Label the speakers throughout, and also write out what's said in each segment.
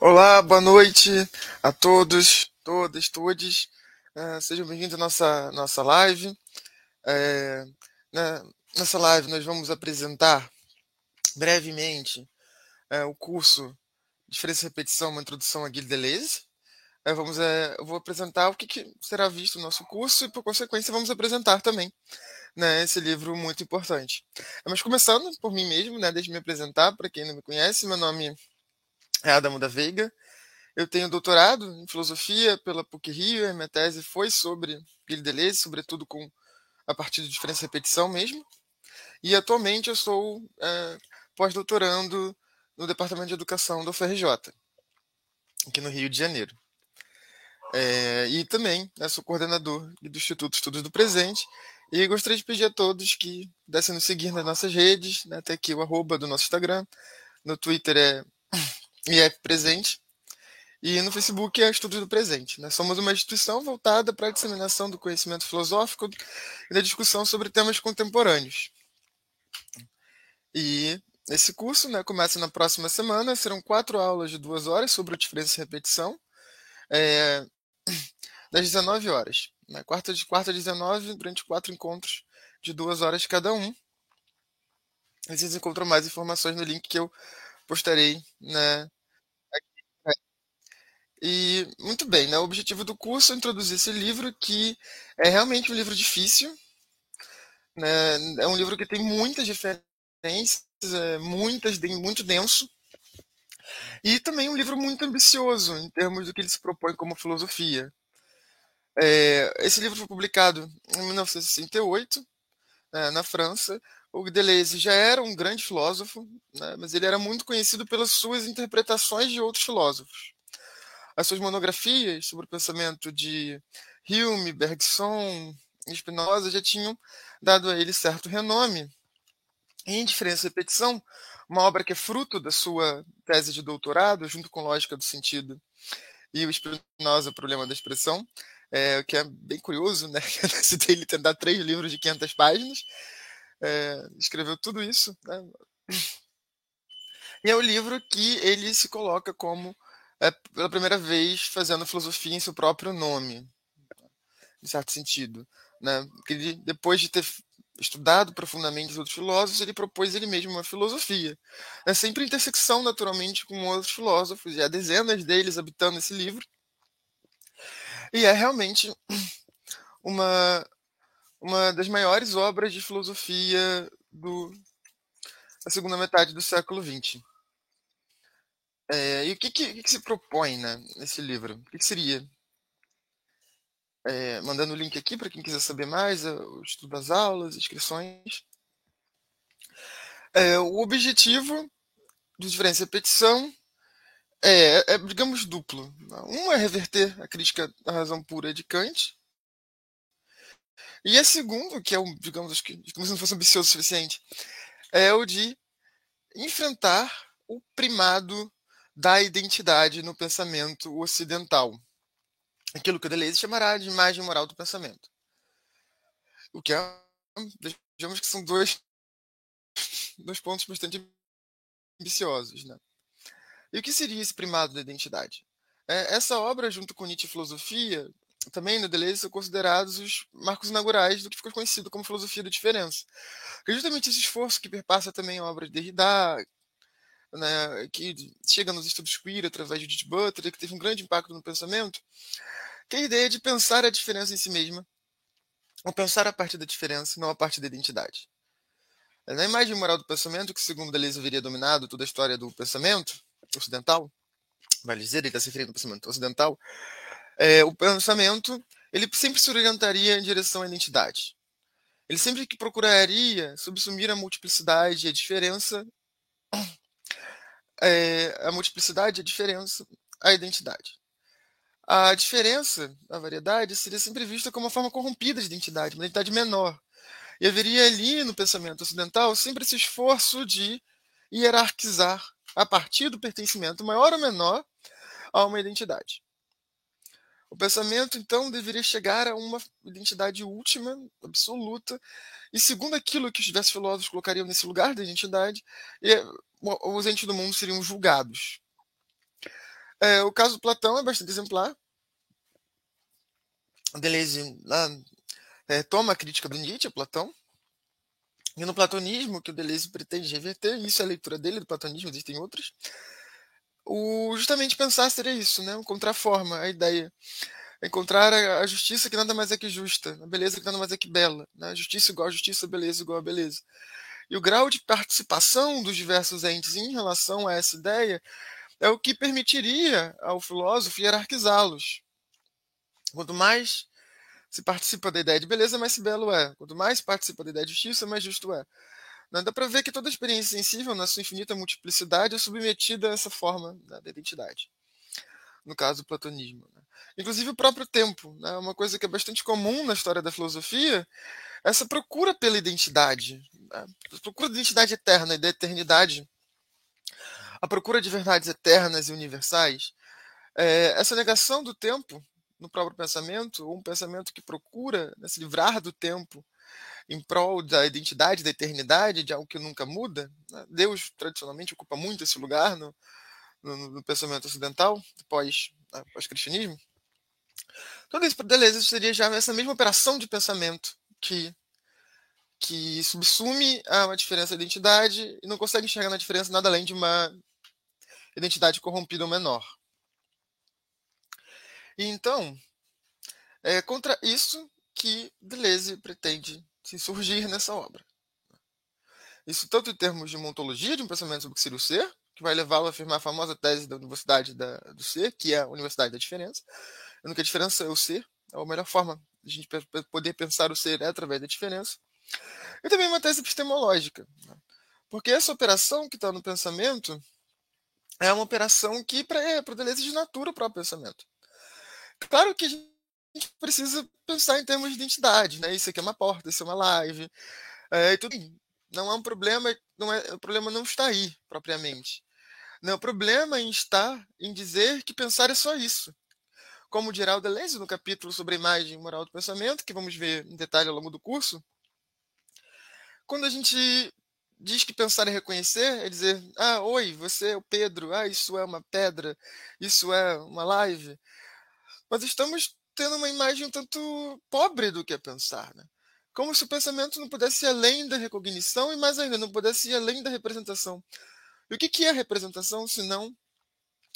Speaker 1: Olá, boa noite a todos, todas, todes. Uh, sejam bem-vindos à nossa, nossa live. É, né, nessa live, nós vamos apresentar brevemente é, o curso Diferença e Repetição, uma introdução à Guilherme Deleuze. É, vamos, é, eu vou apresentar o que, que, será visto no nosso curso e, por consequência, vamos apresentar também né, esse livro muito importante. Mas começando por mim mesmo, né, deixe me apresentar, para quem não me conhece, meu nome é Adamo da Veiga. Eu tenho doutorado em filosofia pela PUC Rio, minha tese foi sobre Gilles Deleuze, sobretudo com a partir de diferença e repetição mesmo. E atualmente eu sou é, pós-doutorando no Departamento de Educação da UFRJ, aqui no Rio de Janeiro. É, e também né, sou coordenador do Instituto Estudos do Presente e gostaria de pedir a todos que pudessem nos seguir nas nossas redes, né, até aqui o arroba do nosso Instagram, no Twitter é IF Presente, e no Facebook é Estudos do Presente. Né? Somos uma instituição voltada para a disseminação do conhecimento filosófico e da discussão sobre temas contemporâneos. E esse curso né, começa na próxima semana, serão quatro aulas de duas horas sobre diferença e repetição, é, das 19 horas. Né? Quarta de quarta 19, durante quatro encontros de duas horas cada um. Vocês encontram mais informações no link que eu postarei né, e muito bem, né? O objetivo do curso é introduzir esse livro, que é realmente um livro difícil, né? É um livro que tem muitas referências, é, muitas, muito denso, e também um livro muito ambicioso em termos do que ele se propõe como filosofia. É, esse livro foi publicado em 1968, né, na França. O Deleuze já era um grande filósofo, né, mas ele era muito conhecido pelas suas interpretações de outros filósofos as suas monografias sobre o pensamento de Hume, Bergson e Spinoza já tinham dado a ele certo renome. Em Diferença e Repetição, uma obra que é fruto da sua tese de doutorado, junto com Lógica do Sentido e o Spinoza, Problema da Expressão, é, o que é bem curioso, né? Citei ele tentar três livros de 500 páginas, é, escreveu tudo isso, né? E é o livro que ele se coloca como é pela primeira vez fazendo filosofia em seu próprio nome, em certo sentido. Né? Ele, depois de ter estudado profundamente os outros filósofos, ele propôs ele mesmo uma filosofia. É sempre intersecção, naturalmente, com outros filósofos, e há dezenas deles habitando esse livro. E é realmente uma, uma das maiores obras de filosofia do, da segunda metade do século XX. É, e o que, que, que, se propõe né, nesse livro? O que, que seria? É, mandando o link aqui para quem quiser saber mais, é, o estudo das aulas, inscrições. É, o objetivo do diferença e repetição é, é, digamos, duplo. Um é reverter a crítica da razão pura de Kant. E a segundo, que é, um, digamos, como se não fosse ambicioso o suficiente, é o de enfrentar o primado da identidade no pensamento ocidental. Aquilo que Deleuze chamará de imagem moral do pensamento. O que é, digamos que são dois, dois pontos bastante ambiciosos. Né? E o que seria esse primado da identidade? É, essa obra, junto com Nietzsche e Filosofia, também no Deleuze são considerados os marcos inaugurais do que ficou conhecido como filosofia da diferença. É justamente esse esforço que perpassa também a obra de Derrida, né, que chega nos estudos queer através de Judith Butler, que teve um grande impacto no pensamento, que é a ideia de pensar a diferença em si mesma, ou pensar a partir da diferença, não a partir da identidade. É na imagem moral do pensamento, que segundo Deleuze haveria dominado toda a história do pensamento ocidental, vale dizer, ele está se referindo ao pensamento ocidental, é, o pensamento ele sempre se orientaria em direção à identidade. Ele sempre que procuraria subsumir a multiplicidade e a diferença é, a multiplicidade, a diferença, a identidade. A diferença, a variedade, seria sempre vista como uma forma corrompida de identidade, uma identidade menor. E haveria ali no pensamento ocidental sempre esse esforço de hierarquizar a partir do pertencimento maior ou menor a uma identidade. O pensamento, então, deveria chegar a uma identidade última, absoluta, e segundo aquilo que os diversos filósofos colocariam nesse lugar da identidade, os entes do mundo seriam julgados. É, o caso do Platão é bastante exemplar. Deleuze é, toma a crítica do Nietzsche, Platão, e no platonismo, que o Deleuze pretende reverter, isso é a leitura dele do platonismo, existem outras, o, justamente pensar seria isso, né? encontrar forma, a ideia. Encontrar a, a, justiça que nada mais é que justa, a beleza que nada mais é que bela. Né? Justiça igual a justiça, beleza igual a beleza. E o grau de participação dos diversos entes em relação a essa ideia é o que permitiria ao filósofo hierarquizá-los. Quanto mais se participa da ideia de beleza, mais belo é. Quanto mais se participa da ideia de justiça, mais justo é. Não, dá para ver que toda experiência sensível, na sua infinita multiplicidade, é submetida a essa forma né, da identidade. No caso, o platonismo. Né? Inclusive o próprio tempo. Né? Uma coisa que é bastante comum na história da filosofia essa procura pela identidade. Né? A procura da identidade eterna e da eternidade. A procura de verdades eternas e universais. É, essa negação do tempo no próprio pensamento, um pensamento que procura né, se livrar do tempo em prol da identidade, da eternidade, de algo que nunca muda. Né? Deus, tradicionalmente, ocupa muito esse lugar no, no, no pensamento ocidental, pós, né, pós-cristianismo. Tudo isso para Deleuze seria já essa mesma operação de pensamento que que subsume a uma diferença de identidade e não consegue enxergar na diferença nada além de uma identidade corrompida ou menor. E então, é contra isso que Deleuze pretende se insurgir nessa obra. Isso tanto em termos de ontologia de um pensamento sobre o que seria o ser, que vai levá-lo a afirmar a famosa tese da Universidade da, do Ser, que é a Universidade da Diferença. A única diferença é o ser, é a melhor forma a gente poder pensar o ser através da diferença. E também uma tese epistemológica, né? porque essa operação que está no pensamento é uma operação que, para é, de natura o próprio pensamento. Claro que a gente precisa pensar em termos de identidade, né? Isso aqui é uma porta, isso é uma live, é, e tudo. Não é um problema, não é, o problema não está aí propriamente. Não, o problema em estar em dizer que pensar é só isso. Como dirá o Deleuze no capítulo sobre a imagem e moral do pensamento, que vamos ver em detalhe ao longo do curso, quando a gente diz que pensar é reconhecer, é dizer, ah, oi, você é o Pedro, ah, isso é uma pedra, isso é uma live, mas estamos tendo uma imagem um tanto pobre do que é pensar, né? Como se o pensamento não pudesse ir além da recognição e mais ainda não pudesse ir além da representação. E o que, que é representação se não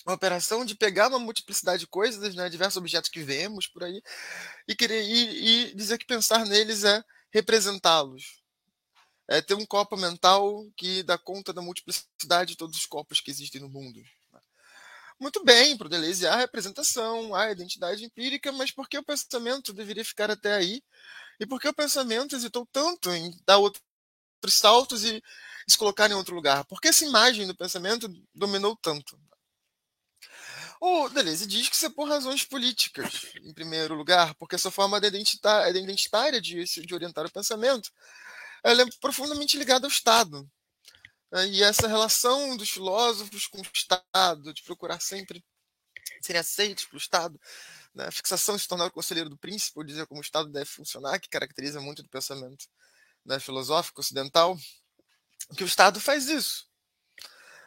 Speaker 1: uma operação de pegar uma multiplicidade de coisas, né, diversos objetos que vemos por aí, e querer e, e dizer que pensar neles é representá-los. É ter um copo mental que dá conta da multiplicidade de todos os corpos que existem no mundo. Muito bem, para o Deleuze há representação, há identidade empírica, mas por que o pensamento deveria ficar até aí? E por que o pensamento hesitou tanto em dar outros saltos e se colocar em outro lugar? Por que essa imagem do pensamento dominou tanto? O Deleuze diz que isso é por razões políticas, em primeiro lugar, porque essa forma identitária de, de orientar o pensamento ela é profundamente ligada ao Estado. Né? E essa relação dos filósofos com o Estado, de procurar sempre serem aceitos pelo Estado, né? a fixação de se tornar o conselheiro do príncipe, ou dizer como o Estado deve funcionar, que caracteriza muito do pensamento né, filosófico ocidental, que o Estado faz isso.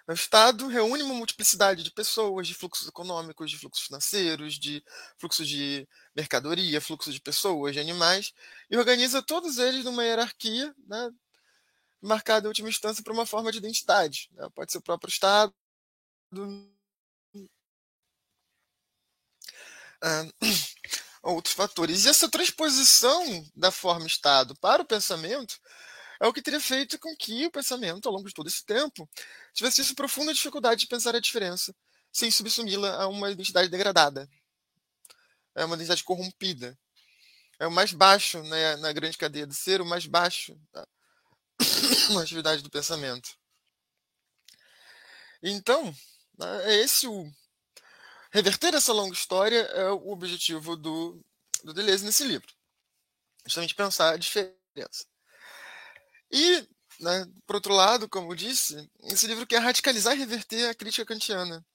Speaker 1: O Estado reúne uma multiplicidade de pessoas, de fluxos econômicos, de fluxos financeiros, de fluxos de mercadoria, fluxos de pessoas, de animais, e organiza todos eles numa hierarquia né, marcada em última instância por uma forma de identidade. Né? Pode ser o próprio Estado. Ah, outros fatores. E essa transposição da forma Estado para o pensamento é o que teria feito com que o pensamento, ao longo de todo esse tempo, tivesse essa profunda dificuldade de pensar a diferença, sem subsumi-la a uma identidade degradada. É uma identidade corrompida. É o mais baixo né, na grande cadeia do ser, o mais baixo uma atividade do pensamento. Então, né, é esse o. Reverter essa longa história é o objetivo do, do Deleuze nesse livro. Justamente pensar a diferença. E, né, por outro lado, como eu disse, esse livro quer radicalizar e reverter a crítica kantiana.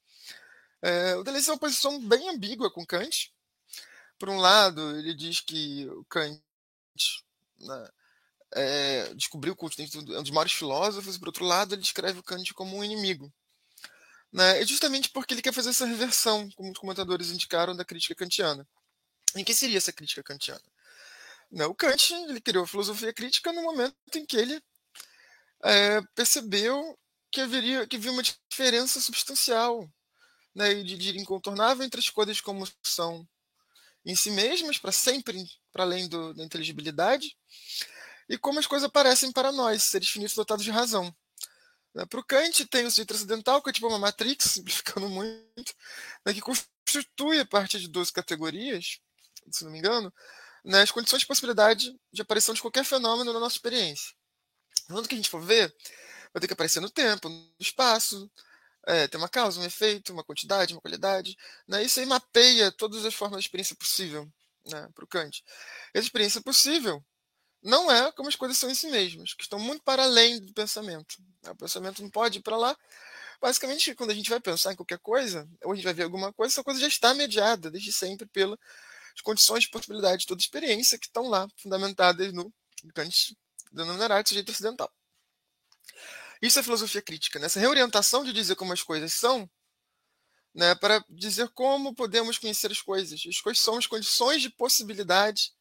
Speaker 1: É, o Deleuze tem uma posição bem ambígua com Kant. Por um lado, ele diz que o Kant né, é, descobriu o culto é um dos maiores filósofos, por outro lado, ele descreve o Kant como um inimigo. Né? É justamente porque ele quer fazer essa reversão, como os comentadores indicaram, da crítica kantiana. Em que seria essa crítica kantiana? Né? O Kant ele criou a filosofia crítica no momento em que ele é, percebeu que haveria que havia uma diferença substancial né, de, de incontornável entre as coisas como são em si mesmas, para sempre, para além do, da inteligibilidade, e como as coisas aparecem para nós, seres finitos dotados de razão. Né, para o Kant, tem o sujeito transcendental, que é tipo uma matrix, simplificando muito, né, que constitui a partir de 12 categorias, se não me engano, né, as condições de possibilidade de aparição de qualquer fenômeno na nossa experiência. Quando que a gente for ver, vai ter que aparecer no tempo, no espaço, é, uma causa, um efeito, uma quantidade, uma qualidade. Né? Isso aí mapeia todas as formas de experiência possível né, para o Kant. Essa experiência possível não é como as coisas são em si mesmas, que estão muito para além do pensamento. O pensamento não pode ir para lá. Basicamente, quando a gente vai pensar em qualquer coisa, ou a gente vai ver alguma coisa, essa coisa já está mediada desde sempre pelas condições de possibilidade de toda experiência que estão lá, fundamentadas no Kant denominará de sujeito ocidental. Isso é filosofia crítica, né? essa reorientação de dizer como as coisas são, né, para dizer como podemos conhecer as coisas. As coisas são as condições de possibilidade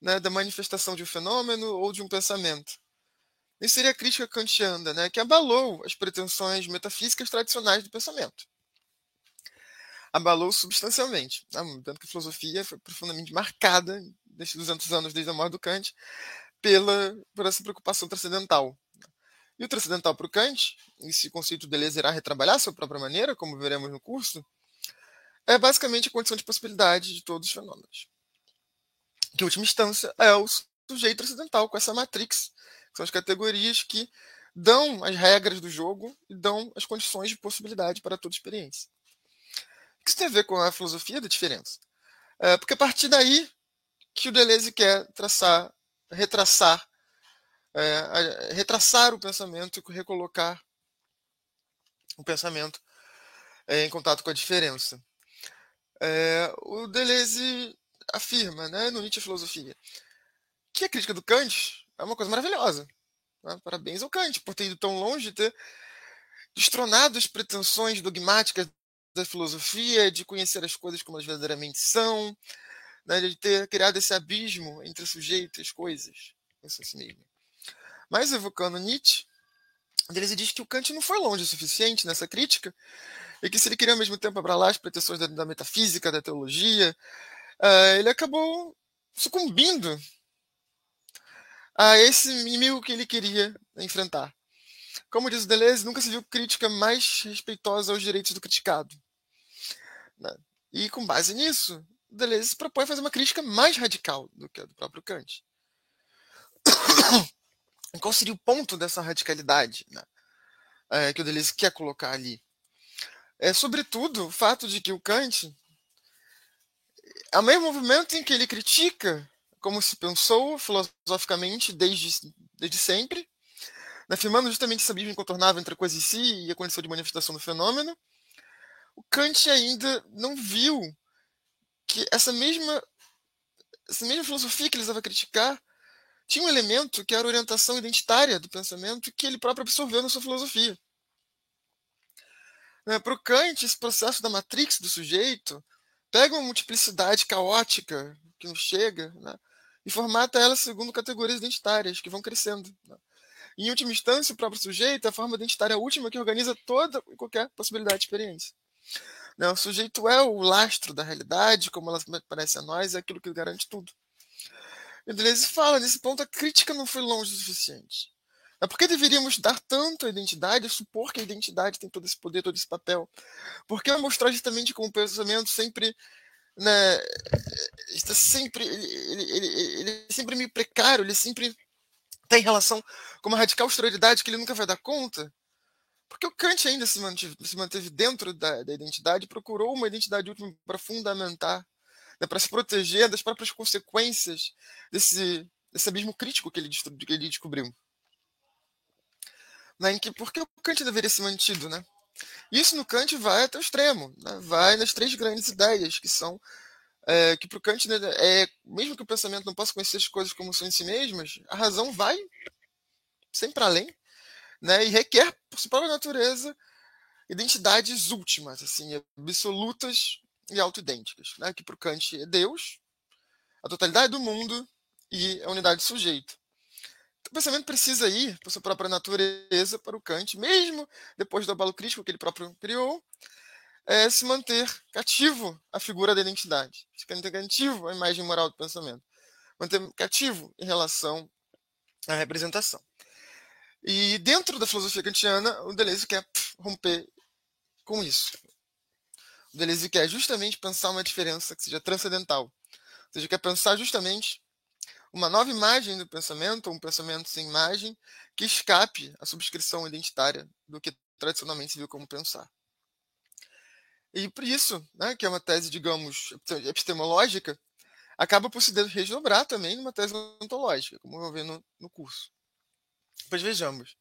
Speaker 1: né, da manifestação de um fenômeno ou de um pensamento. Isso seria a crítica kantiana, né, que abalou as pretensões metafísicas tradicionais do pensamento. Abalou substancialmente. Né, tanto que a filosofia foi profundamente marcada nesses 200 anos desde a morte do Kant pela, por essa preocupação transcendental. E o transcendental para o Kant, esse conceito de Deleuze irá retrabalhar a sua própria maneira, como veremos no curso, é basicamente a condição de possibilidade de todos os fenômenos. Que, em última instância, é o sujeito transcendental, com essa matrix, que são as categorias que dão as regras do jogo e dão as condições de possibilidade para toda experiência. Que isso tem a ver com a filosofia da diferença? É porque a partir daí que o Deleuze quer traçar, retraçar é, retraçar o pensamento e recolocar o pensamento é, em contato com a diferença. É, o Deleuze afirma, né, no Nietzsche Filosofia, que a crítica do Kant é uma coisa maravilhosa. Né? Parabéns ao Kant por ter ido tão longe ter destronado as pretensões dogmáticas da filosofia, de conhecer as coisas como elas verdadeiramente são, né, de ter criado esse abismo entre o sujeito e as coisas. Isso assim mesmo. Mas evocando Nietzsche, Deleuze diz que o Kant não foi longe o suficiente nessa crítica e que se ele queria ao mesmo tempo abralar as pretensões da, da metafísica, da teologia, uh, ele acabou sucumbindo a esse inimigo que ele queria enfrentar. Como diz o Deleuze, nunca se viu crítica mais respeitosa aos direitos do criticado. Né? E com base nisso, Deleuze propõe fazer uma crítica mais radical do que a do próprio Kant. Qual seria o ponto dessa radicalidade né, é, que o Deleuze quer colocar ali? É, sobretudo, o fato de que o Kant, ao mesmo movimento em que ele critica como se pensou filosoficamente desde, desde sempre, né, afirmando justamente esse abismo incontornável entre a coisa em si e a condição de manifestação do fenômeno, o Kant ainda não viu que essa mesma, essa mesma filosofia que ele estava a criticar tinha um elemento que era a orientação identitária do pensamento que ele próprio absorveu na sua filosofia. Né, Para o Kant, esse processo da matrix do sujeito pega uma multiplicidade caótica que nos chega né, e formata ela segundo categorias identitárias que vão crescendo. Né. Em última instância, o próprio sujeito é a forma identitária última que organiza toda e qualquer possibilidade de experiência. Né, o sujeito é o lastro da realidade, como ela parece a nós, é aquilo que garante tudo. E Deleuze fala, nesse ponto a crítica não foi longe o suficiente. É porque deveríamos dar tanto à identidade, supor que a identidade tem todo esse poder, todo esse papel? Porque mostrar justamente como o pensamento sempre né, está sempre ele, ele, ele, ele, é sempre meio precário, ele sempre tem relação com uma radical exterioridade que ele nunca vai dar conta. Porque o Kant ainda se manteve, se manteve dentro da, da identidade, procurou uma identidade última para fundamentar né, para se proteger das próprias consequências desse, desse abismo crítico que ele, que ele descobriu. Né, em que, por que o Kant deveria ser mantido? Né? Isso no Kant vai até o extremo, né? vai nas três grandes ideias, que são é, que para o Kant, né, é, mesmo que o pensamento não possa conhecer as coisas como são em si mesmas, a razão vai sempre além né, e requer, por sua própria natureza, identidades últimas, assim, absolutas e autoidênticas, né? que para o Kant é Deus, a totalidade do mundo e a unidade do sujeito. Então, o pensamento precisa ir por sua própria natureza para o Kant, mesmo depois do abalo crítico que ele próprio criou, é se manter cativo à figura da identidade, se manter cativo à imagem moral do pensamento, manter cativo em relação à representação. E dentro da filosofia kantiana, o Deleuze quer romper com isso. O Deleuze quer justamente pensar uma diferença que seja transcendental. Ou seja, quer pensar justamente uma nova imagem do pensamento, um pensamento sem imagem, que escape à subscrição identitária do que tradicionalmente se viu como pensar. E por isso, né, que é uma tese, digamos, epistemológica, acaba por se desdobrar também numa tese ontológica, como eu vou ver no, no curso. Pois vejamos.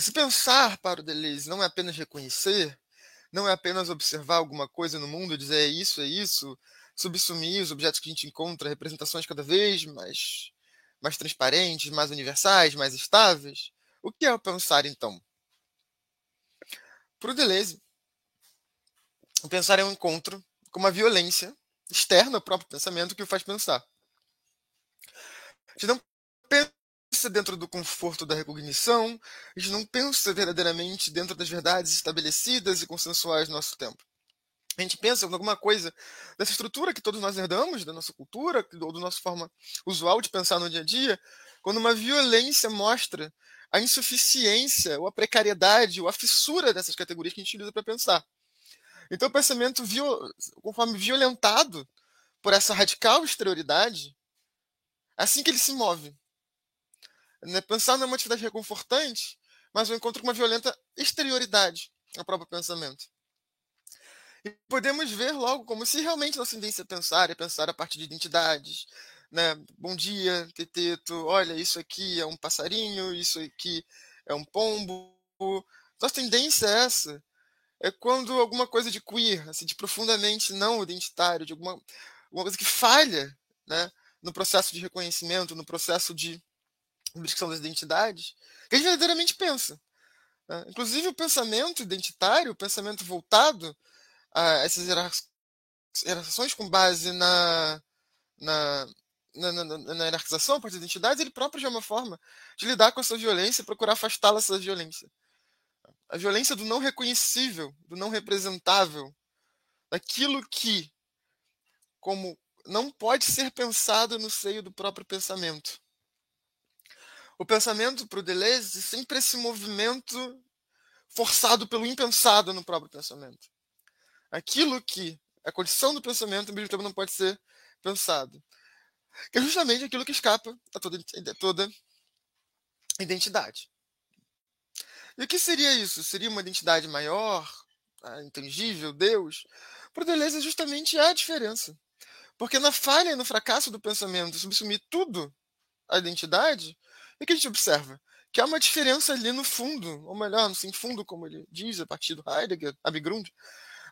Speaker 1: Se pensar para o Deleuze não é apenas reconhecer, não é apenas observar alguma coisa no mundo dizer é isso, é isso, subsumir os objetos que a gente encontra, representações cada vez mais, mais transparentes, mais universais, mais estáveis. O que é o pensar, então? Para o Deleuze, o pensar é um encontro com uma violência externa ao próprio pensamento que o faz pensar. A gente não pensa dentro do conforto da recognição, a gente não pensa verdadeiramente dentro das verdades estabelecidas e consensuais do nosso tempo. A gente pensa em alguma coisa dessa estrutura que todos nós herdamos, da nossa cultura, ou da nossa forma usual de pensar no dia a dia, quando uma violência mostra a insuficiência, ou a precariedade, ou a fissura dessas categorias que a gente usa para pensar. Então, o pensamento, conforme violentado por essa radical exterioridade, é assim que ele se move. Né? Pensar numa atividade reconfortante, mas eu encontro com uma violenta exterioridade ao próprio pensamento. E podemos ver logo como se realmente nossa tendência a pensar é pensar a partir de identidades. Né? Bom dia, Teteto. Olha, isso aqui é um passarinho, isso aqui é um pombo. Nossa tendência é essa. É quando alguma coisa de queer, assim, de profundamente não identitário, de alguma, alguma coisa que falha né? no processo de reconhecimento, no processo de descrição das identidades, que a gente verdadeiramente pensa. Né? Inclusive o pensamento identitário, o pensamento voltado a essas hierarquizações com base na, na, na, na, na hierarquização a partir das identidades, ele próprio já é uma forma de lidar com essa violência e procurar afastá-la dessa violência. A violência do não reconhecível, do não representável, daquilo que, como não pode ser pensado no seio do próprio pensamento. O pensamento para o Deleuze sempre esse movimento forçado pelo impensado no próprio pensamento. Aquilo que é a condição do pensamento, ao mesmo tempo, não pode ser pensado. Que é justamente aquilo que escapa a toda, a toda identidade. E o que seria isso? Seria uma identidade maior, intangível, Deus? Para Deleuze, justamente a diferença. Porque na falha no fracasso do pensamento subsumir tudo à identidade, o que a gente observa? Que há uma diferença ali no fundo, ou melhor, no sem fundo, como ele diz a partir do Heidegger, Abgrund.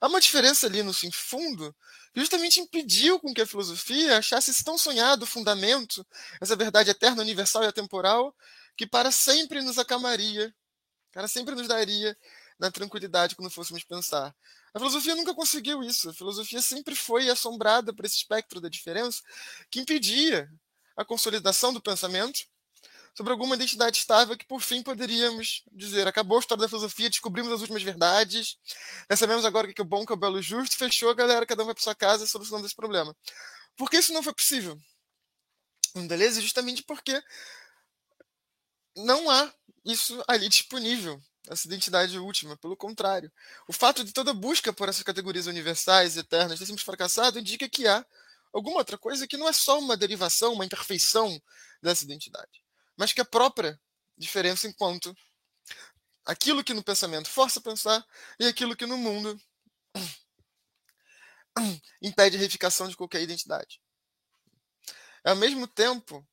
Speaker 1: Há uma diferença ali no sem fundo que justamente impediu com que a filosofia achasse esse tão sonhado fundamento, essa verdade eterna, universal e atemporal, que para sempre nos acalmaria, para sempre nos daria na tranquilidade quando fôssemos pensar. A filosofia nunca conseguiu isso. A filosofia sempre foi assombrada por esse espectro da diferença que impedia a consolidação do pensamento sobre alguma identidade estável que, por fim, poderíamos dizer: acabou a história da filosofia, descobrimos as últimas verdades, já sabemos agora o que é o bom, o que é o belo justo, fechou, galera, cada um vai para sua casa solucionando esse problema. Por que isso não foi possível? Beleza? Justamente porque não há isso ali disponível, essa identidade última. Pelo contrário, o fato de toda busca por essas categorias universais, eternas, ter sempre fracassado, indica que há alguma outra coisa que não é só uma derivação, uma imperfeição dessa identidade mas que a própria diferença enquanto aquilo que no pensamento força a pensar e aquilo que no mundo impede a reificação de qualquer identidade. Ao mesmo tempo,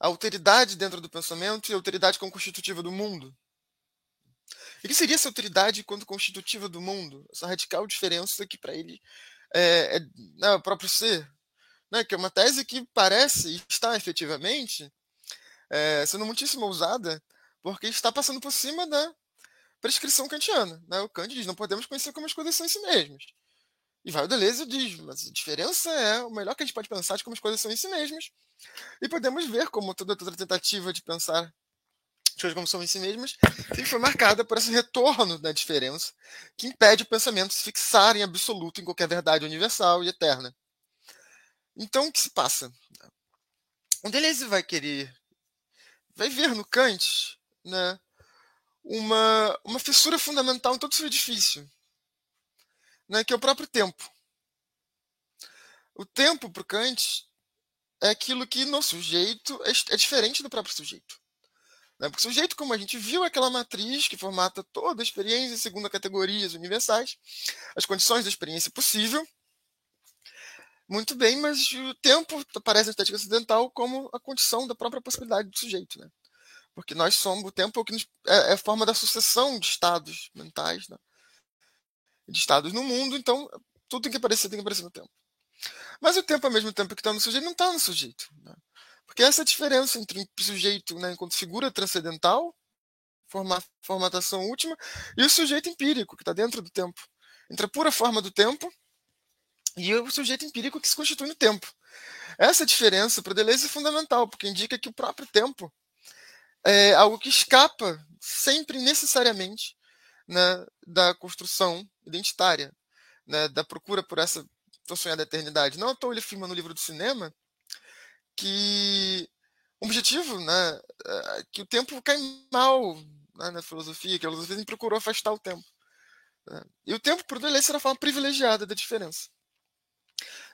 Speaker 1: a alteridade dentro do pensamento e a alteridade como constitutiva do mundo. E que seria essa alteridade quanto constitutiva do mundo? Essa radical diferença que para ele é, é, é o próprio ser. Né? Que é uma tese que parece e está efetivamente é, sendo muitíssimo ousada, porque está passando por cima da, prescrição kantiana. Né? O Kant diz: não podemos conhecer como as coisas são em si mesmas. E vai o Deleuze diz: mas a diferença é o melhor que a gente pode pensar de como as coisas são em si mesmas. E podemos ver como toda outra tentativa de pensar as coisas como são em si mesmas sempre foi marcada por esse retorno da diferença que impede o pensamento se fixar em absoluto em qualquer verdade universal e eterna. Então, o que se passa? O Deleuze vai querer, vai ver no Kant né, uma, uma fissura fundamental em todo o seu edifício, né, que é o próprio tempo. O tempo, para Kant, é aquilo que no sujeito é, é diferente do próprio sujeito. Né? Porque o sujeito, como a gente viu, é aquela matriz que formata toda a experiência segundo categorias universais, as condições da experiência possível. Muito bem, mas o tempo aparece na estética ocidental como a condição da própria possibilidade do sujeito. Né? Porque nós somos, o tempo é, que é, é forma da sucessão de estados mentais, né? De estados no mundo, então tudo tem que aparecer, tem que aparecer no tempo. Mas o tempo, ao mesmo tempo que está no sujeito, não está no sujeito. Né? Porque essa diferença entre o sujeito, né, enquanto figura transcendental, forma, formatação última, e o sujeito empírico, que está dentro do tempo. Entre a pura forma do tempo e o sujeito empírico que se constitui no tempo. Essa diferença para Deleuze é fundamental, porque indica que o próprio tempo é algo que escapa sempre necessariamente né, da construção identitária, né, da procura por essa tão sonhada eternidade. Não à toa ele afirma no livro do cinema que o objetivo, né, é que o tempo cai mal né, na filosofia, que a filosofia procurou afastar o tempo. Né? E o tempo, por Deleuze, era a forma privilegiada da diferença.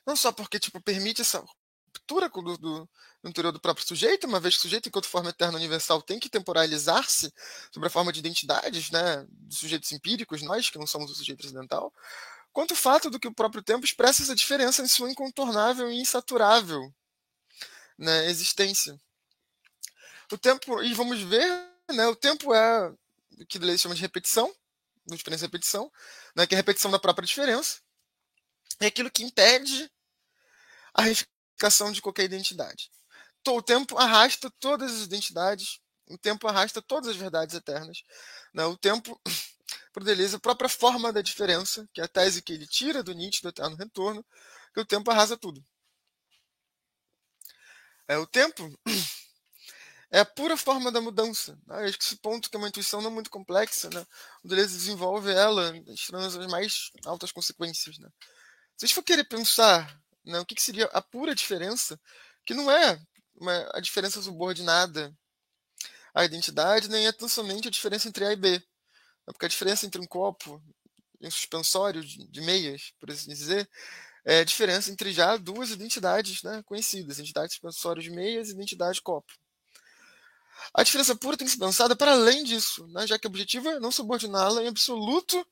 Speaker 1: Não só porque tipo, permite essa ruptura do, do, interior do próprio sujeito, uma vez que o sujeito, enquanto forma eterna universal, tem que temporalizar-se sobre a forma de identidades né, dos sujeitos empíricos, nós que não somos o sujeito ocidental, quanto o fato do que o próprio tempo expressa essa diferença em sua incontornável e insaturável né, existência. O tempo, e vamos ver, né, o tempo é o que Deleuze chama de repetição, de diferença repetição, né, que é a repetição da própria diferença, é aquilo que impede a reificação de qualquer identidade. O tempo arrasta todas as identidades, o tempo arrasta todas as verdades eternas. Né? O tempo, para Deleuze, a própria forma da diferença, que é a tese que ele tira do Nietzsche, do eterno retorno, que o tempo arrasa tudo. É, o tempo é a pura forma da mudança. Né? Acho que esse ponto, que é uma intuição não muito complexa, né? o Deleuze desenvolve ela, mostrando as mais altas consequências. Né? Se a gente for querer pensar né, o que, que seria a pura diferença, que não é uma, a diferença subordinada à identidade, nem é tão somente a diferença entre A e B. Né? Porque a diferença entre um copo e um suspensório de, de meias, por assim dizer, é a diferença entre já duas identidades né, conhecidas, identidade suspensório de meias e identidade copo. A diferença pura tem que ser pensada para além disso, né, já que o objetivo é não subordiná-la em absoluto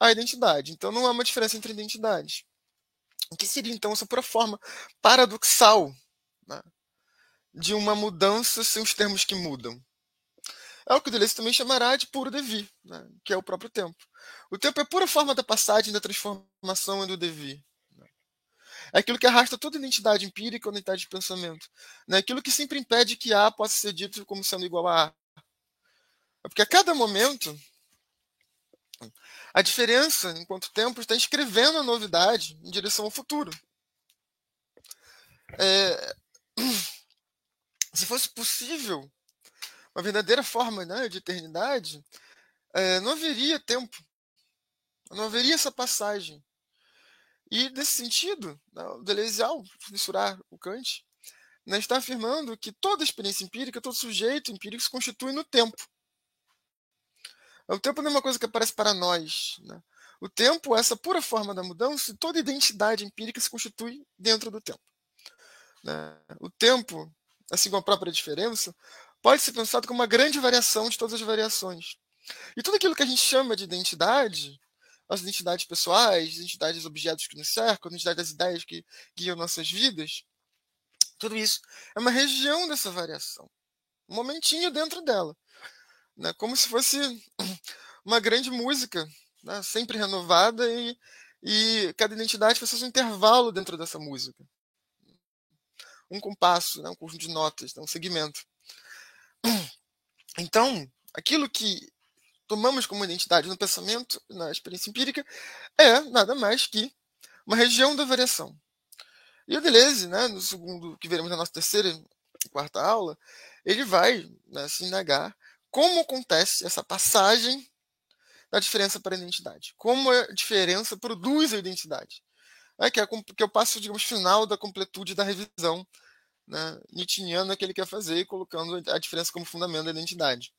Speaker 1: à identidade. Então não há uma diferença entre identidades. O que seria então essa pura forma paradoxal né, de uma mudança sem os termos que mudam? É o que Deleuze também chamará de puro devir, né, que é o próprio tempo. O tempo é pura forma da passagem, da transformação e do devir. Né. É aquilo que arrasta toda identidade empírica ou identidade de pensamento. É aquilo que sempre impede que A possa ser dito como sendo igual a A. É porque a cada momento a diferença, enquanto tempo, está escrevendo a novidade em direção ao futuro. É, se fosse possível uma verdadeira forma né, de eternidade, é, não haveria tempo, não haveria essa passagem. E, nesse sentido, né, o Deleuze, ao censurar o Kant, né, está afirmando que toda experiência empírica, todo sujeito empírico se constitui no tempo. O tempo não é uma coisa que aparece para nós. Né? O tempo é essa pura forma da mudança toda identidade empírica se constitui dentro do tempo. Né? O tempo, assim como a própria diferença, pode ser pensado como uma grande variação de todas as variações. E tudo aquilo que a gente chama de identidade, as identidades pessoais, identidades dos objetos que nos cercam, identidade das ideias que guiam nossas vidas, tudo isso é uma região dessa variação, um momentinho dentro dela né, como se fosse uma grande música, né, sempre renovada e, e cada identidade fosse um intervalo dentro dessa música. Um compasso, né, um conjunto de notas, né, um segmento. Então, aquilo que tomamos como identidade no pensamento, na experiência empírica, é nada mais que uma região da variação. E o Deleuze, né, no segundo, que veremos na nossa terceira e quarta aula, ele vai né, se negar como acontece essa passagem da diferença para a identidade. Como a diferença produz a identidade. É, que, é, que é o passo, digamos, final da completude da revisão né, Nietzscheana que ele quer fazer, colocando a diferença como fundamento da identidade.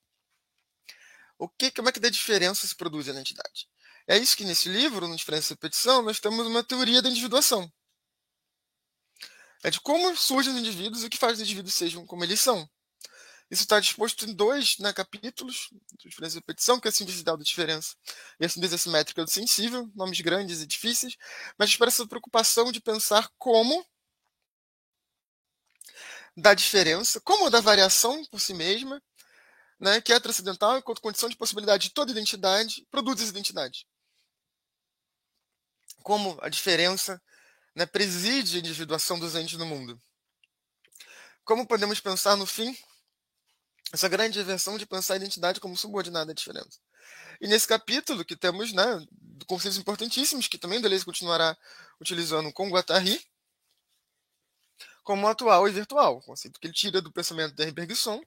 Speaker 1: O que, como é que da diferença se produz a identidade? É isso que nesse livro, no Diferença e Repetição, nós temos uma teoria da individuação. É de como surgem os indivíduos e o que faz os indivíduos sejam como eles são. Isso está disposto em dois né, capítulos, diferença e repetição, que é a síntese da diferença e a síntese assimétrica do sensível, nomes grandes e difíceis, mas expressa a preocupação de pensar como da diferença, como da variação por si mesma, né, que é transcendental enquanto condição de possibilidade de toda identidade, produz essa identidade. Como a diferença né, preside a individuação dos entes no mundo. Como podemos pensar, no fim, essa grande inversão de pensar a identidade como subordinada à diferença. E nesse capítulo que temos né, conceitos importantíssimos, que também Deleuze continuará utilizando com Guattari, como atual e virtual, conceito que ele tira do pensamento de Bergson,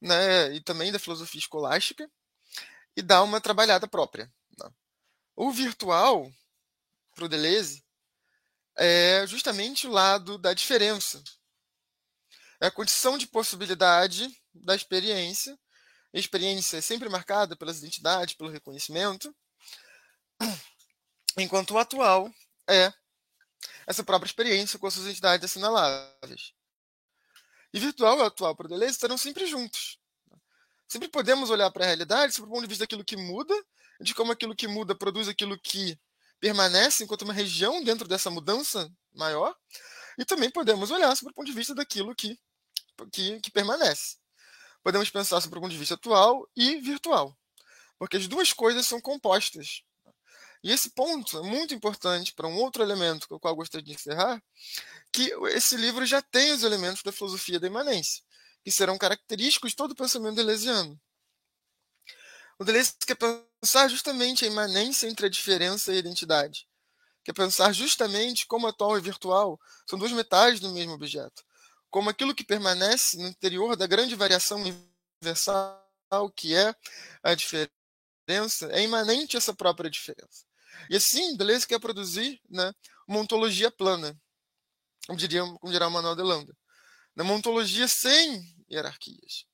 Speaker 1: né, e também da filosofia escolástica, e dá uma trabalhada própria. Né. O virtual, para o Deleuze, é justamente o lado da diferença. É a condição de possibilidade da experiência. A experiência é sempre marcada pelas identidades, pelo reconhecimento, enquanto o atual é essa própria experiência com as suas entidades assinaláveis. E virtual e atual para Deleuze estarão sempre juntos. Sempre podemos olhar para a realidade sob o ponto de vista daquilo que muda, de como aquilo que muda produz aquilo que permanece enquanto uma região dentro dessa mudança maior, e também podemos olhar sob o ponto de vista daquilo que, que, que permanece podemos pensar sobre o ponto de vista atual e virtual, porque as duas coisas são compostas. E esse ponto é muito importante para um outro elemento com o qual gostaria de encerrar, que esse livro já tem os elementos da filosofia da imanência, que serão característicos de todo o pensamento deleuziano. O Deleuze quer pensar justamente a imanência entre a diferença e a identidade. Quer pensar justamente como atual e virtual são duas metades do mesmo objeto como aquilo que permanece no interior da grande variação universal que é a diferença, é imanente essa própria diferença. E assim, Deleuze quer produzir né, uma ontologia plana, como diria, como dirá o Manuel de Landa. Uma ontologia sem hierarquias,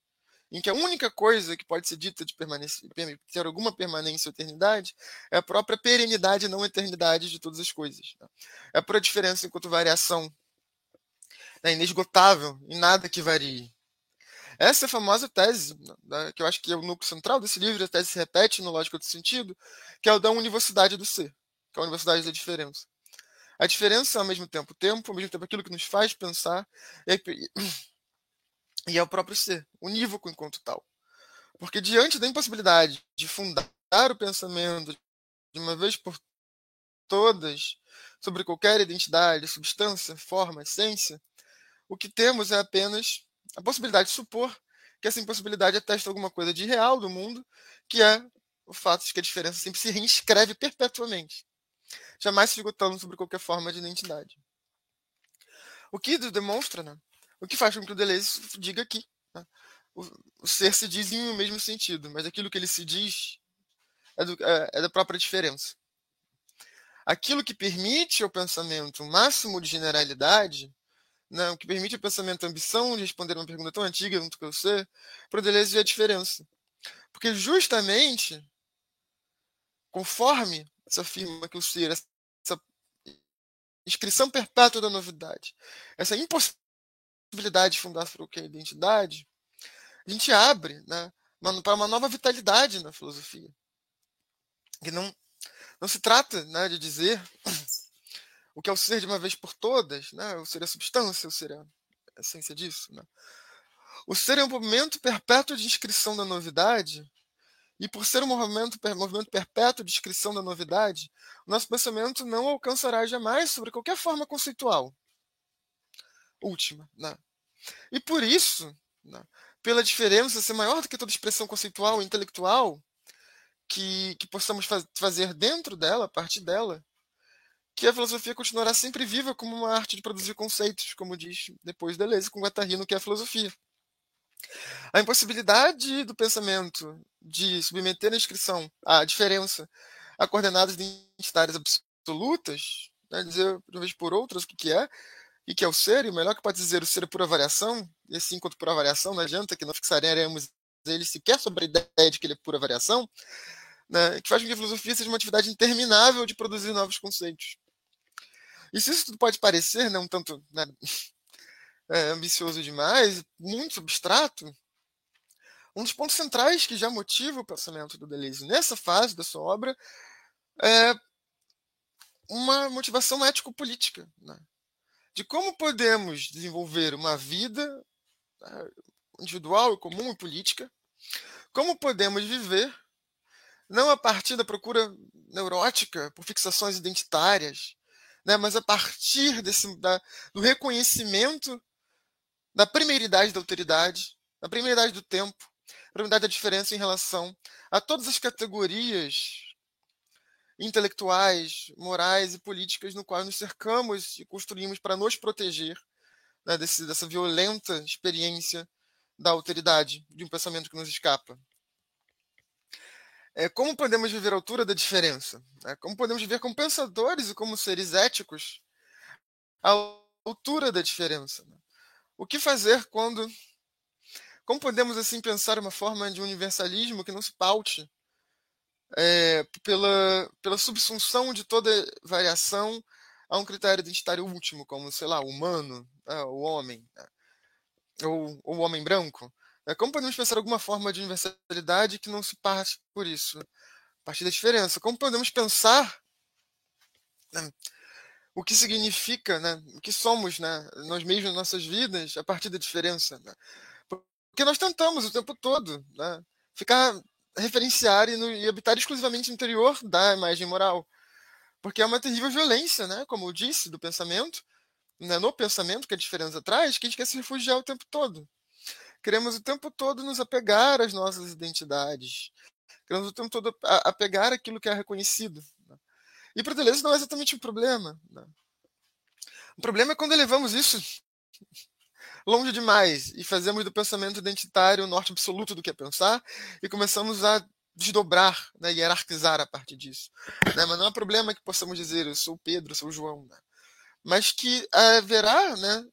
Speaker 1: em que a única coisa que pode ser dita de permanecer, ter alguma permanência ou eternidade é a própria perenidade e não eternidade de todas as coisas. Né? É a própria diferença enquanto variação é inesgotável, em nada que varie. Essa é a famosa tese, né, que eu acho que é o núcleo central desse livro, a tese se repete no Lógica do Sentido, que é o da universalidade do ser, que é a universalidade da diferença. A diferença é ao mesmo tempo tempo, ao mesmo tempo aquilo que nos faz pensar, e é o próprio ser, unívoco enquanto tal. Porque diante da impossibilidade de fundar o pensamento de uma vez por todas sobre qualquer identidade, substância, forma, essência, o que temos é apenas a possibilidade de supor que essa impossibilidade atesta alguma coisa de real do mundo, que é o fato de que a diferença sempre se reinscreve perpetuamente. Jamais se esgotando sobre qualquer forma de identidade. O que demonstra, né? o que faz com que o Deleuze diga aqui. Né? O, o, ser se diz em um mesmo sentido, mas aquilo que ele se diz é, do, é, é da própria diferença. Aquilo que permite ao pensamento o máximo de generalidade né, o que permite ao pensamento a ambição de responder uma pergunta tão antiga quanto que eu sei, para o Deleuze ver a diferença. Porque justamente, conforme se afirma que o ser, essa inscrição perpétua da novidade, essa impossibilidade de fundar qualquer identidade, a gente abre né, para uma nova vitalidade na filosofia. Que não, não se trata né, de dizer o que é o ser de uma vez por todas, né? o ser é substância, o ser é a essência disso. Né? O ser é um movimento perpétuo de inscrição da novidade, e por ser um movimento, movimento perpétuo de inscrição da novidade, o nosso pensamento não alcançará jamais sobre qualquer forma conceitual última. Né? E por isso, né, pela diferença ser maior do que toda expressão conceitual e intelectual, que, que possamos faz, fazer dentro dela, a partir dela, que a filosofia continuará sempre viva como uma arte de produzir conceitos, como diz depois Deleuze com Guattari no que é a filosofia. A impossibilidade do pensamento de submeter a inscrição, a diferença, a coordenadas identitárias absolutas, né, dizer de uma vez por outras o que, que é, e que é o ser, e o melhor que pode dizer o ser é pura variação, e assim, enquanto pura variação, não adianta que não fixaremos ele sequer sobre a ideia de que ele é pura variação, né, que faz com que a filosofia seja uma atividade interminável de produzir novos conceitos. E se isso tudo pode parecer né, um tanto né, é, ambicioso demais, muito abstrato, um dos pontos centrais que já motiva o pensamento do Deleuze nessa fase da sua obra é uma motivação ético-política, né? de como podemos desenvolver uma vida né, individual, comum e política, como podemos viver não a partir da procura neurótica por fixações identitárias, né, mas a partir desse, da, do reconhecimento da primeiridade da autoridade, da primeiridade do tempo, da primeiridade da diferença em relação a todas as categorias intelectuais, morais e políticas no qual nos cercamos e construímos para nos proteger né, desse, dessa violenta experiência da alteridade, de um pensamento que nos escapa. É, como podemos viver a altura da diferença? É, como podemos viver como pensadores e como seres éticos à altura da diferença? Né? O que fazer quando. Como podemos assim pensar uma forma de universalismo que não se paute é, pela, pela subsunção de toda variação a um critério identitário último, como, sei lá, o humano, né, o homem, né, ou o homem branco? É, como podemos pensar alguma forma de universalidade que não se parte por isso, a partir da diferença? Como podemos pensar né, o que significa, né, o que somos, né, nós mesmos nossas vidas, a partir da diferença? Né? Porque nós tentamos o tempo todo né, ficar referenciar e, no, e habitar exclusivamente no interior da imagem moral. Porque é uma terrível violência, né? Como eu disse, do pensamento, né? no pensamento que a diferença traz, que a gente quer se refugiar o tempo todo. Queremos o tempo todo nos apegar às nossas identidades. Queremos o tempo todo apegar aquilo que é reconhecido. Né? E para Deleuze não é exatamente um problema. Né? O problema é quando elevamos isso longe demais e fazemos do pensamento identitário o norte absoluto do que é pensar e começamos a desdobrar, né, hierarquizar a partir disso. Né? Mas não é problema que possamos dizer eu sou Pedro, eu sou João, né? mas que haverá né,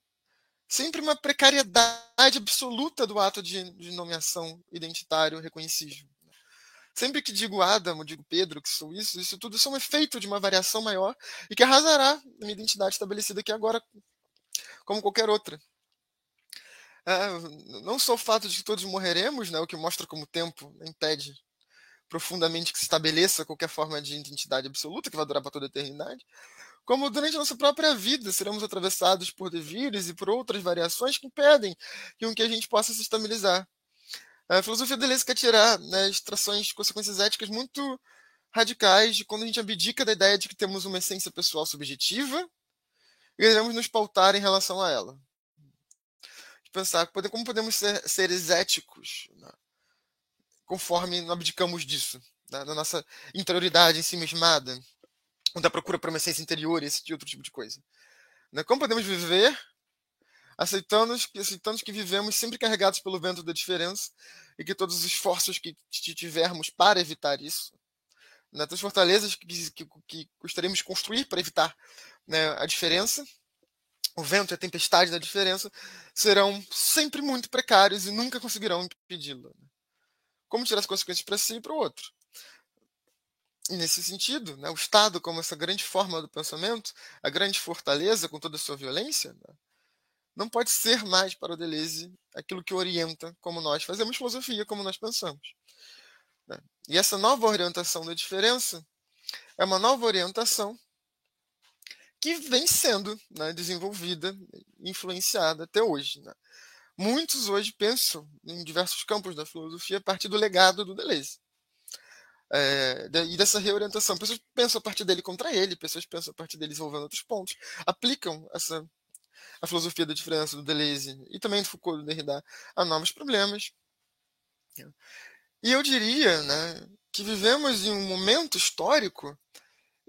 Speaker 1: sempre uma precariedade absoluta do ato de, de nomeação identitário reconhecível. Sempre que digo Adam, digo Pedro, que sou isso, isso tudo é um efeito de uma variação maior e que arrasará a minha identidade estabelecida aqui agora, como qualquer outra. É, não só o fato de que todos morreremos, né, o que mostra como o tempo impede profundamente que se estabeleça qualquer forma de identidade absoluta que vai durar para toda a eternidade, como durante a nossa própria vida seremos atravessados por devires e por outras variações que impedem que, que a gente possa se estabilizar. A filosofia Deleuze quer tirar né, extrações, consequências éticas muito radicais de quando a gente abdica da ideia de que temos uma essência pessoal subjetiva e devemos nos pautar em relação a ela pensar como podemos ser seres éticos né? conforme não abdicamos disso, né? da nossa interioridade ensimismada, da procura por uma essência interior esse outro tipo de coisa. Né? Como podemos viver aceitando, aceitando que vivemos sempre carregados pelo vento da diferença e que todos os esforços que tivermos para evitar isso, né? todas as fortalezas que, que, que gostaríamos de construir para evitar né, a diferença, o vento e a tempestade da diferença serão sempre muito precários e nunca conseguirão impedi-la. Né? Como tirar as consequências para si e para o outro? Nesse sentido, né, o Estado, como essa grande forma do pensamento, a grande fortaleza com toda a sua violência, né, não pode ser mais para o Deleuze aquilo que orienta como nós fazemos filosofia, como nós pensamos. Né? E essa nova orientação da diferença é uma nova orientação que vem sendo né, desenvolvida, influenciada até hoje. Né? Muitos hoje pensam em diversos campos da filosofia a partir do legado do Deleuze. É, e dessa reorientação. Pessoas pensam a partir dele contra ele, pessoas pensam a partir dele desenvolvendo outros pontos, aplicam essa a filosofia da diferença do Deleuze e também do Foucault do Derrida a novos problemas. E eu diria né, que vivemos em um momento histórico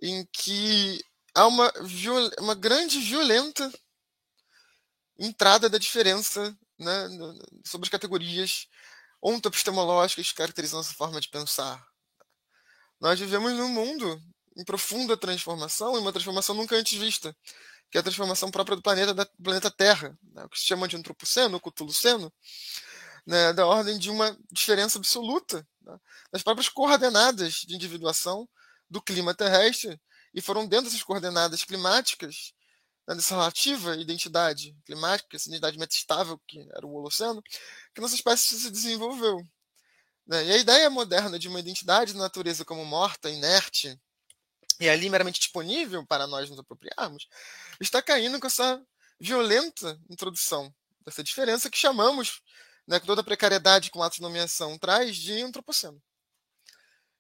Speaker 1: em que há uma, uma grande violenta entrada da diferença né, sobre as categorias ontoepistemológicas que caracterizam nossa forma de pensar. Nós vivemos num mundo em profunda transformação, e uma transformação nunca antes vista, que é a transformação própria do planeta, da, planeta Terra, né, o que se chama de antropoceno, cutuluceno, né, da ordem de uma diferença absoluta né, das próprias coordenadas de individuação do clima terrestre, e foram dentro dessas coordenadas climáticas né, dessa relativa identidade climática, essa identidade metastável que era o Holoceno, que nossa espécie se desenvolveu. Né? E a ideia moderna de uma identidade de natureza como morta, inerte, e ali meramente disponível para nós nos apropriarmos, está caindo com essa violenta introdução dessa diferença que chamamos, né, com toda a precariedade que o ato de nomeação traz, de antropoceno.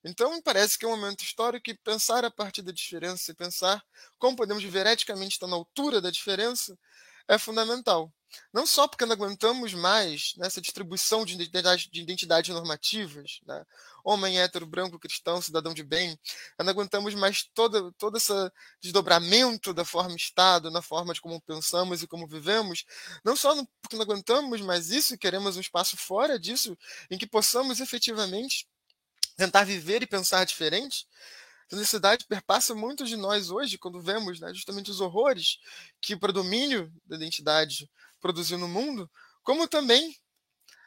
Speaker 1: Então, parece que é um momento histórico que pensar a partir da diferença e pensar como podemos viver eticamente na altura da diferença é fundamental. Não só porque não aguentamos mais nessa distribuição de, identidade, de identidades normativas, né? homem hétero, branco, cristão, cidadão de bem, não aguentamos mais todo, todo esse desdobramento da forma Estado, na forma de como pensamos e como vivemos, não só porque não aguentamos mais isso e queremos um espaço fora disso, em que possamos efetivamente tentar viver e pensar diferente, essa necessidade perpassa muitos de nós hoje, quando vemos né, justamente os horrores que o predomínio da identidade produziu no mundo, como também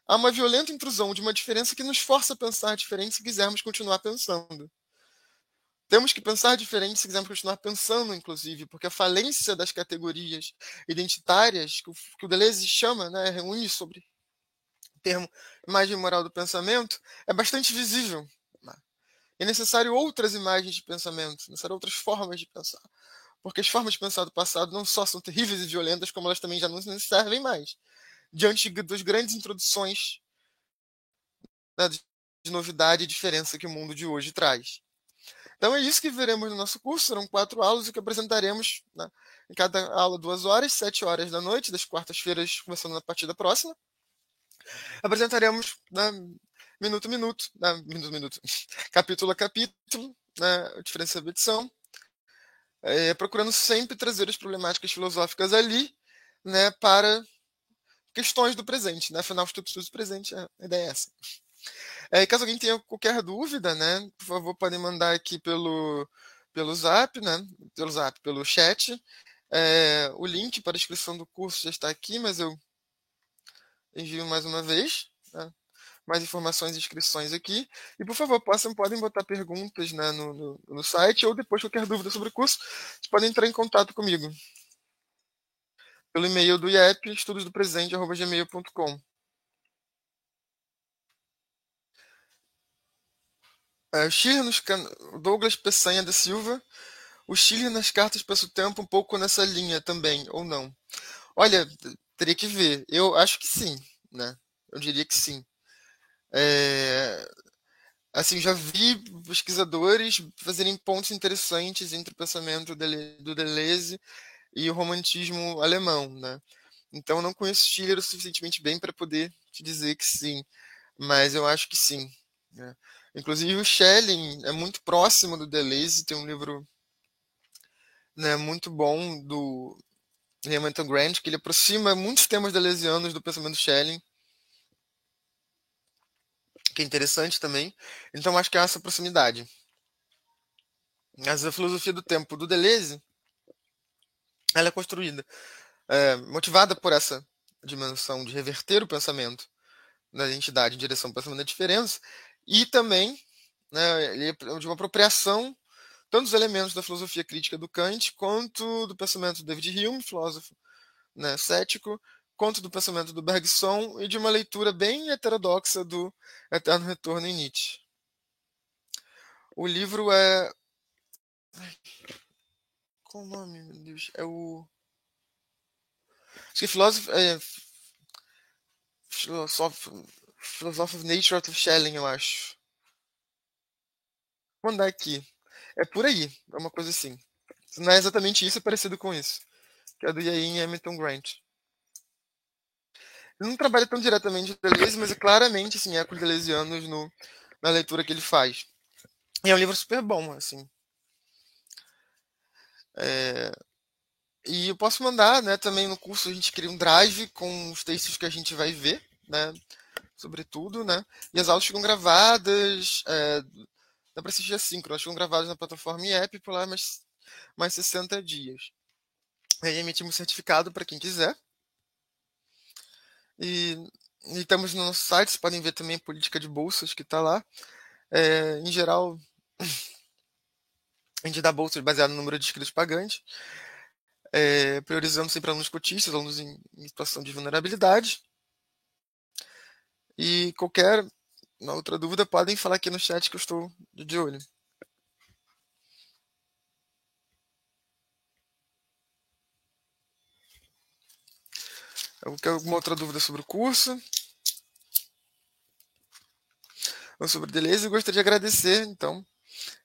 Speaker 1: há uma violenta intrusão de uma diferença que nos força a pensar diferente se quisermos continuar pensando. Temos que pensar diferente se quisermos continuar pensando, inclusive, porque a falência das categorias identitárias, que o, Deleuze chama, né, reúne sobre o termo imagem moral do pensamento, é bastante visível é necessário outras imagens de pensamento, necessário outras formas de pensar. Porque as formas de pensar do passado não só são terríveis e violentas, como elas também já não servem mais. Diante das grandes introduções né, de novidade e diferença que o mundo de hoje traz. Então é isso que veremos no nosso curso. Serão quatro aulas e que apresentaremos né, em cada aula duas horas, sete horas da noite, das quartas-feiras, começando na partida próxima. Apresentaremos né, minuto a minuto, né, minuto a minuto, capítulo a capítulo, né, diferença de edição, é, procurando sempre trazer as problemáticas filosóficas ali, né, para questões do presente, né, afinal, os estudos do presente, a ideia é essa. É, caso alguém tenha qualquer dúvida, né, por favor, podem mandar aqui pelo, pelo zap, né, pelo zap, pelo chat, é, o link para a inscrição do curso já está aqui, mas eu envio mais uma vez. Né? Mais informações e inscrições aqui. E, por favor, possam, podem botar perguntas né, no, no, no, site ou depois qualquer dúvida sobre o curso, vocês podem entrar em contato comigo. Pelo e-mail do IEP, estudosdopresente.gmail.com. É, Chile nos can... Douglas Peçanha da Silva. O Chile nas cartas passa o tempo um pouco nessa linha também, ou não? Olha, teria que ver. Eu acho que sim, né? Eu diria que sim. É, assim, já vi pesquisadores fazerem pontos interessantes entre o pensamento do Deleuze e o romantismo alemão, né? Então, não conheço Schiller o suficientemente bem para poder te dizer que sim, mas eu acho que sim. Né? Inclusive, o Schelling é muito próximo do Deleuze, tem um livro né, muito bom do Hamilton Grant, que ele aproxima muitos temas deleuzianos do pensamento Schelling que é interessante também. Então acho que é essa proximidade. Mas a filosofia do tempo do Deleuze, ela é construída, é, motivada por essa dimensão de reverter o pensamento da identidade em direção ao pensamento da diferença, e também né, é de uma apropriação tanto dos elementos da filosofia crítica do Kant, quanto do pensamento do David Hume, filósofo né, cético, quanto do pensamento do Bergson e de uma leitura bem heterodoxa do Eterno Retorno em Nietzsche. O livro é. Qual o nome, meu Deus? É o. Acho que é Philosophy, é... Of Nature of Schelling, eu acho. Vou mandar aqui. É por aí, é uma coisa assim. Não é exatamente isso, é parecido com isso. Que é do Iain Hamilton Grant. Ele não trabalha tão diretamente com Deleuze, mas é claramente assim, ecos deleuzianos no, na leitura que ele faz. E é um livro super bom, assim. É, e eu posso mandar, né? Também no curso a gente cria um drive com os textos que a gente vai ver, né? Sobretudo, né? E as aulas ficam gravadas, é, dá para assistir assim, elas ficam gravadas na plataforma IEP por lá mais, mais 60 dias. Aí emitimos um certificado para quem quiser. E, e, estamos no nosso site, vocês podem ver também a política de bolsas que está lá. É, em geral, a gente dá bolsas baseado no número de inscritos pagantes, é, priorizando sempre alunos cotistas, alunos em, em situação de vulnerabilidade. E qualquer outra dúvida, podem falar aqui no chat que eu estou de olho. Alguma outra dúvida sobre o curso? Ou sobre Deleuze? Eu gostaria de agradecer, então,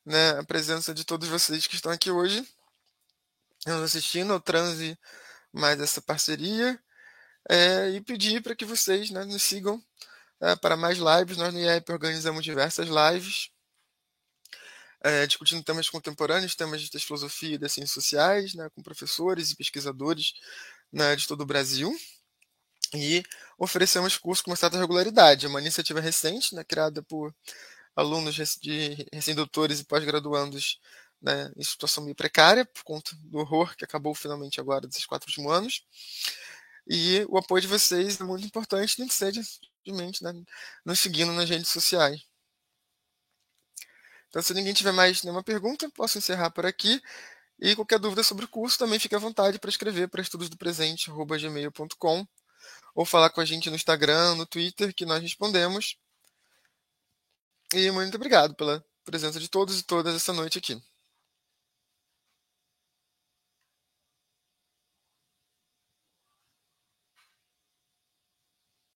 Speaker 1: né, a presença de todos vocês que estão aqui hoje, nos assistindo ao transe mais essa parceria, é, e pedir para que vocês né, nos sigam é, para mais lives. Nós no IEP organizamos diversas lives é, discutindo temas contemporâneos, temas da filosofia e das ciências sociais, né, com professores e pesquisadores né, de todo o Brasil. E oferecemos cursos com uma certa regularidade. É uma iniciativa recente, né, criada por alunos de recém-doutores e pós-graduandos né, em situação meio precária, por conta do horror que acabou finalmente agora desses quatro últimos anos. E o apoio de vocês é muito importante, nem que seja simplesmente né, nos seguindo nas redes sociais. Então, se ninguém tiver mais nenhuma pergunta, posso encerrar por aqui. E qualquer dúvida sobre o curso, também fique à vontade para escrever para estudosdopresente.gmail.com ou falar com a gente no Instagram, no Twitter, que nós respondemos. E muito obrigado pela presença de todos e todas essa noite aqui.